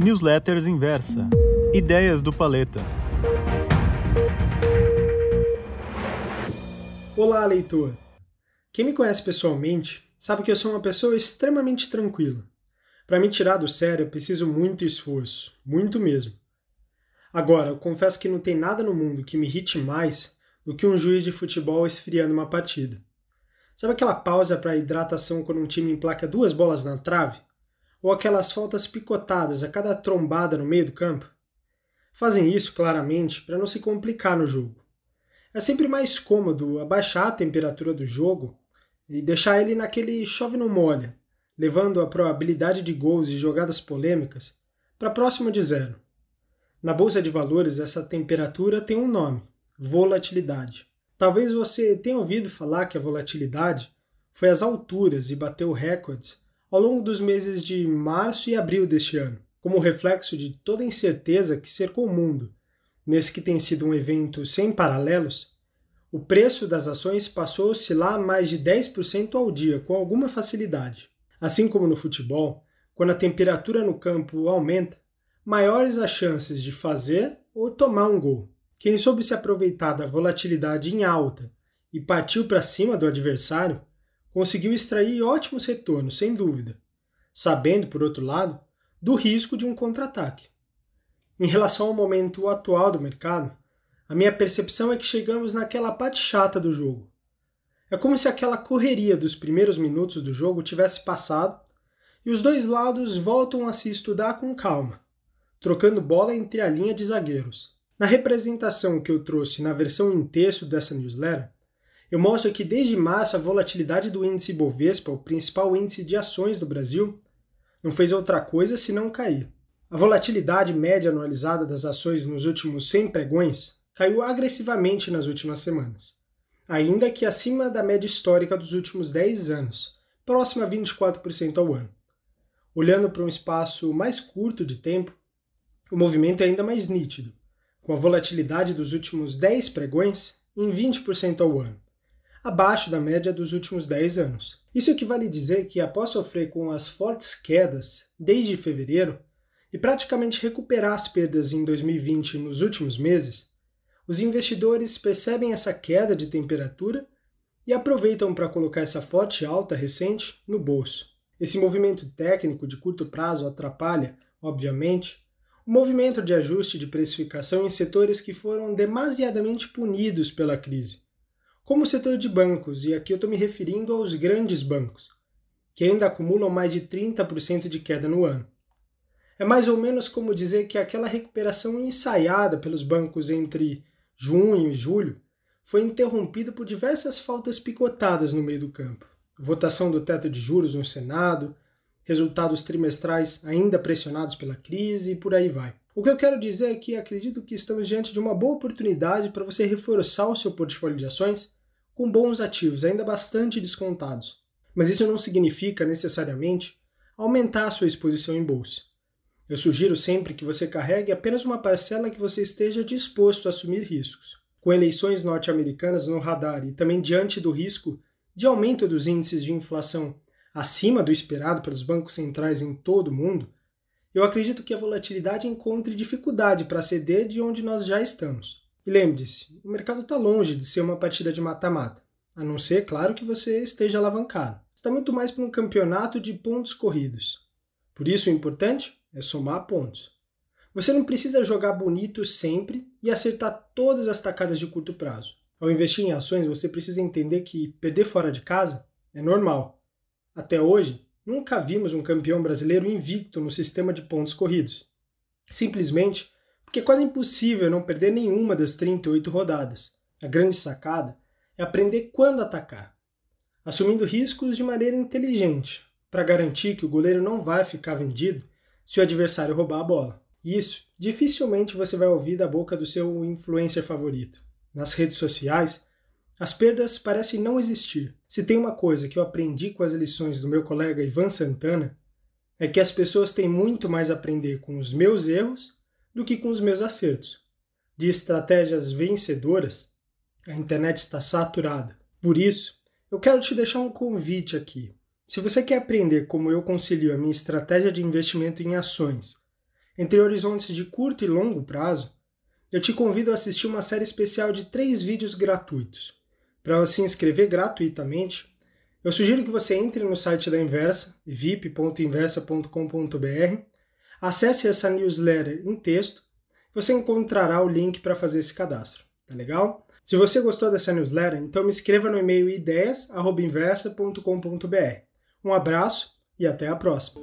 Newsletters Inversa. Ideias do Paleta. Olá, leitor! Quem me conhece pessoalmente sabe que eu sou uma pessoa extremamente tranquila. Para me tirar do sério, eu preciso muito esforço, muito mesmo. Agora, eu confesso que não tem nada no mundo que me irrite mais do que um juiz de futebol esfriando uma partida. Sabe aquela pausa para hidratação quando um time emplaca duas bolas na trave? Ou aquelas faltas picotadas a cada trombada no meio do campo? Fazem isso, claramente, para não se complicar no jogo. É sempre mais cômodo abaixar a temperatura do jogo e deixar ele naquele chove no molha, levando a probabilidade de gols e jogadas polêmicas para próximo de zero. Na bolsa de valores, essa temperatura tem um nome: volatilidade. Talvez você tenha ouvido falar que a volatilidade foi às alturas e bateu recordes ao longo dos meses de março e abril deste ano, como reflexo de toda a incerteza que cercou o mundo nesse que tem sido um evento sem paralelos, o preço das ações passou a oscilar mais de 10% ao dia com alguma facilidade. Assim como no futebol, quando a temperatura no campo aumenta, maiores as chances de fazer ou tomar um gol. Quem soube se aproveitar da volatilidade em alta e partiu para cima do adversário, conseguiu extrair ótimos retornos, sem dúvida, sabendo, por outro lado, do risco de um contra-ataque. Em relação ao momento atual do mercado, a minha percepção é que chegamos naquela parte chata do jogo. É como se aquela correria dos primeiros minutos do jogo tivesse passado e os dois lados voltam a se estudar com calma, trocando bola entre a linha de zagueiros. Na representação que eu trouxe na versão em texto dessa newsletter, eu mostro que desde março a volatilidade do índice Bovespa, o principal índice de ações do Brasil, não fez outra coisa senão cair. A volatilidade média anualizada das ações nos últimos 100 pregões caiu agressivamente nas últimas semanas, ainda que acima da média histórica dos últimos 10 anos, próxima a 24% ao ano. Olhando para um espaço mais curto de tempo, o movimento é ainda mais nítido, com a volatilidade dos últimos 10 pregões em 20% ao ano, abaixo da média dos últimos 10 anos. Isso equivale a dizer que, após sofrer com as fortes quedas desde fevereiro, e praticamente recuperar as perdas em 2020 nos últimos meses, os investidores percebem essa queda de temperatura e aproveitam para colocar essa forte alta recente no bolso. Esse movimento técnico de curto prazo atrapalha, obviamente, o movimento de ajuste de precificação em setores que foram demasiadamente punidos pela crise, como o setor de bancos, e aqui eu estou me referindo aos grandes bancos, que ainda acumulam mais de 30% de queda no ano. É mais ou menos como dizer que aquela recuperação ensaiada pelos bancos entre junho e julho foi interrompida por diversas faltas picotadas no meio do campo. Votação do teto de juros no Senado, resultados trimestrais ainda pressionados pela crise e por aí vai. O que eu quero dizer é que acredito que estamos diante de uma boa oportunidade para você reforçar o seu portfólio de ações com bons ativos, ainda bastante descontados. Mas isso não significa necessariamente aumentar a sua exposição em bolsa. Eu sugiro sempre que você carregue apenas uma parcela que você esteja disposto a assumir riscos. Com eleições norte-americanas no radar e também diante do risco de aumento dos índices de inflação acima do esperado pelos bancos centrais em todo o mundo, eu acredito que a volatilidade encontre dificuldade para ceder de onde nós já estamos. E lembre-se, o mercado está longe de ser uma partida de mata-mata, a não ser, claro, que você esteja alavancado. Está muito mais para um campeonato de pontos corridos. Por isso, o importante é somar pontos. Você não precisa jogar bonito sempre e acertar todas as tacadas de curto prazo. Ao investir em ações, você precisa entender que perder fora de casa é normal. Até hoje, nunca vimos um campeão brasileiro invicto no sistema de pontos corridos. Simplesmente porque é quase impossível não perder nenhuma das 38 rodadas. A grande sacada é aprender quando atacar, assumindo riscos de maneira inteligente, para garantir que o goleiro não vai ficar vendido se o adversário roubar a bola. Isso dificilmente você vai ouvir da boca do seu influencer favorito. Nas redes sociais, as perdas parecem não existir. Se tem uma coisa que eu aprendi com as lições do meu colega Ivan Santana, é que as pessoas têm muito mais a aprender com os meus erros do que com os meus acertos. De estratégias vencedoras, a internet está saturada. Por isso, eu quero te deixar um convite aqui. Se você quer aprender como eu concilio a minha estratégia de investimento em ações entre horizontes de curto e longo prazo, eu te convido a assistir uma série especial de três vídeos gratuitos. Para se inscrever gratuitamente, eu sugiro que você entre no site da Inversa, vip.inversa.com.br, acesse essa newsletter em texto, você encontrará o link para fazer esse cadastro. Tá legal? Se você gostou dessa newsletter, então me escreva no e-mail ideias@inversa.com.br. Um abraço e até a próxima.